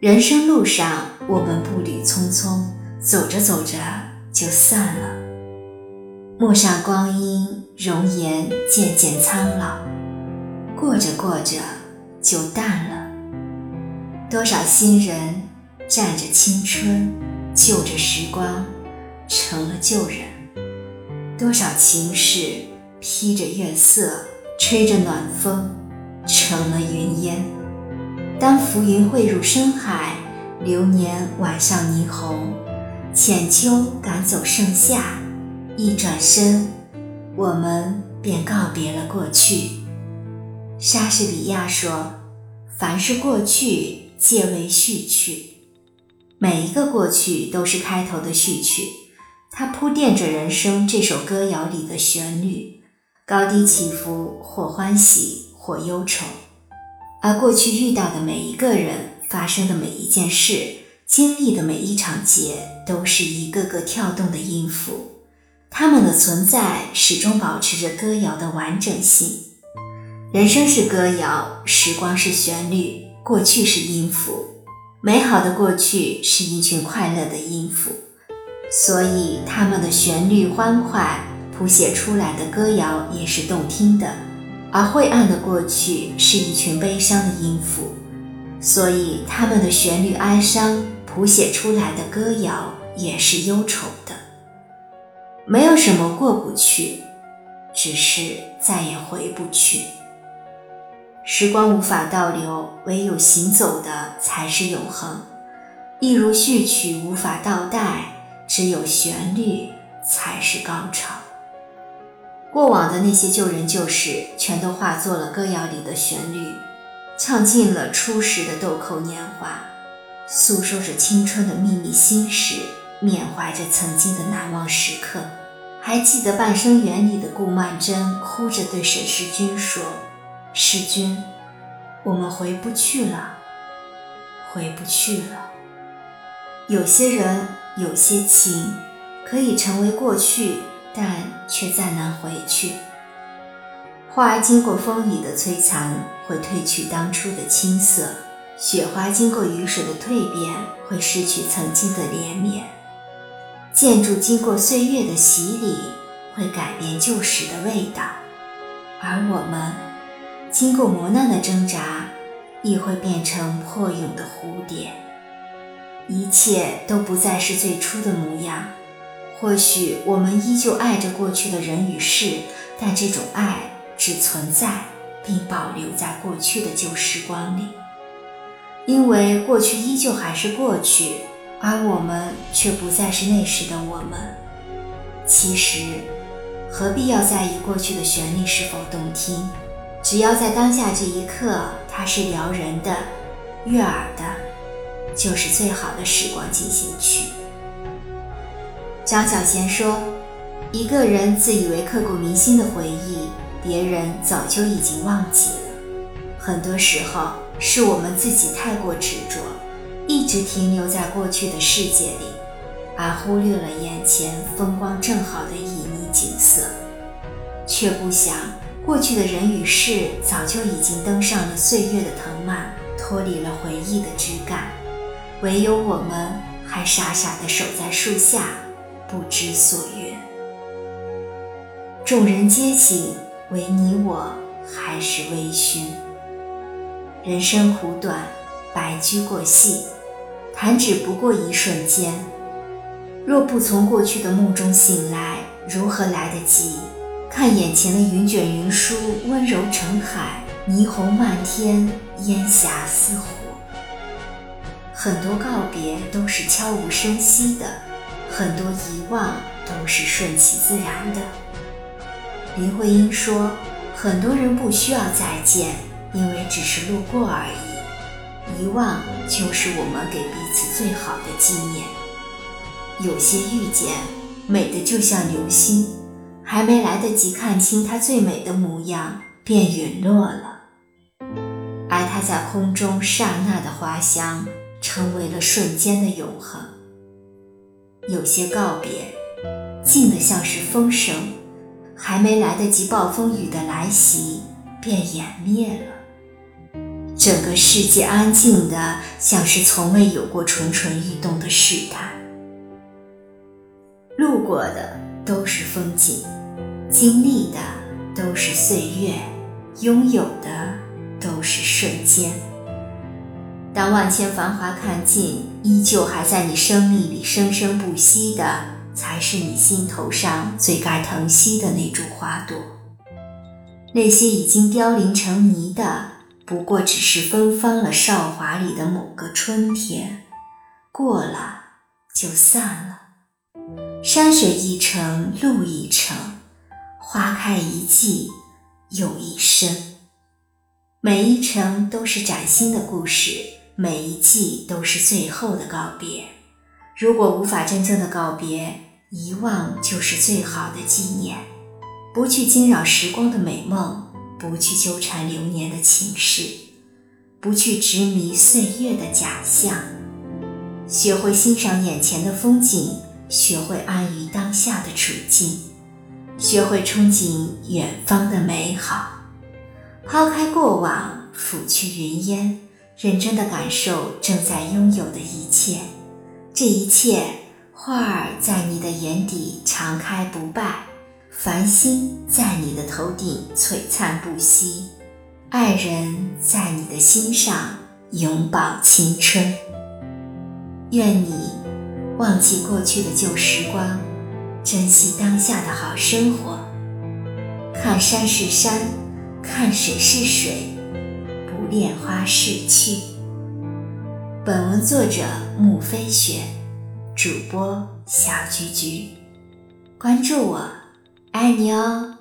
人生路上，我们步履匆匆，走着走着就散了。陌上光阴，容颜渐渐苍老，过着过着就淡了。多少新人站着青春，就着时光，成了旧人；多少情事披着月色，吹着暖风，成了云烟。当浮云汇入深海，流年晚上霓虹，浅秋赶走盛夏，一转身，我们便告别了过去。莎士比亚说：“凡是过去，皆为序曲。”每一个过去都是开头的序曲，它铺垫着人生这首歌谣里的旋律，高低起伏，或欢喜，或忧愁。而过去遇到的每一个人，发生的每一件事，经历的每一场劫，都是一个个跳动的音符。他们的存在始终保持着歌谣的完整性。人生是歌谣，时光是旋律，过去是音符。美好的过去是一群快乐的音符，所以他们的旋律欢快，谱写出来的歌谣也是动听的。而晦暗的过去是一群悲伤的音符，所以他们的旋律哀伤，谱写出来的歌谣也是忧愁的。没有什么过不去，只是再也回不去。时光无法倒流，唯有行走的才是永恒。一如序曲无法倒带，只有旋律才是高潮。过往的那些旧人旧事，全都化作了歌谣里的旋律，唱尽了初时的豆蔻年华，诉说着青春的秘密心事，缅怀着曾经的难忘时刻。还记得《半生缘》里的顾曼桢哭着对沈世钧说：“世钧，我们回不去了，回不去了。有些人，有些情，可以成为过去。”但却再难回去。花经过风雨的摧残，会褪去当初的青涩；雪花经过雨水的蜕变，会失去曾经的连绵；建筑经过岁月的洗礼，会改变旧时的味道；而我们，经过磨难的挣扎，亦会变成破蛹的蝴蝶。一切都不再是最初的模样。或许我们依旧爱着过去的人与事，但这种爱只存在并保留在过去的旧时光里，因为过去依旧还是过去，而我们却不再是那时的我们。其实，何必要在意过去的旋律是否动听？只要在当下这一刻，它是撩人的、悦耳的，就是最好的时光进行曲。张小娴说：“一个人自以为刻骨铭心的回忆，别人早就已经忘记了。很多时候，是我们自己太过执着，一直停留在过去的世界里，而忽略了眼前风光正好的旖旎景色，却不想过去的人与事早就已经登上了岁月的藤蔓，脱离了回忆的枝干，唯有我们还傻傻地守在树下。”不知所云，众人皆醒，唯你我还是微醺。人生苦短，白驹过隙，弹指不过一瞬间。若不从过去的梦中醒来，如何来得及看眼前的云卷云舒，温柔成海，霓虹漫天，烟霞似火？很多告别都是悄无声息的。很多遗忘都是顺其自然的。林徽因说：“很多人不需要再见，因为只是路过而已。遗忘就是我们给彼此最好的纪念。有些遇见，美的就像流星，还没来得及看清它最美的模样，便陨落了。而它在空中刹那的花香，成为了瞬间的永恒。有些告别，静得像是风声，还没来得及暴风雨的来袭，便湮灭了。整个世界安静的，像是从未有过蠢蠢欲动的试探。路过的都是风景，经历的都是岁月，拥有的都是瞬间。当万千繁华看尽，依旧还在你生命里生生不息的，才是你心头上最该疼惜的那株花朵。那些已经凋零成泥的，不过只是芬芳了韶华里的某个春天，过了就散了。山水一程，路一程，花开一季又一生。每一程都是崭新的故事。每一季都是最后的告别。如果无法真正的告别，遗忘就是最好的纪念。不去惊扰时光的美梦，不去纠缠流年的情事，不去执迷岁月的假象。学会欣赏眼前的风景，学会安于当下的处境，学会憧憬远方的美好。抛开过往，拂去云烟。认真的感受正在拥有的一切，这一切，花儿在你的眼底常开不败，繁星在你的头顶璀璨不息，爱人在你的心上永葆青春。愿你忘记过去的旧时光，珍惜当下的好生活。看山是山，看水是水。不恋花逝去。本文作者木飞雪，主播小菊菊。关注我，爱你哦。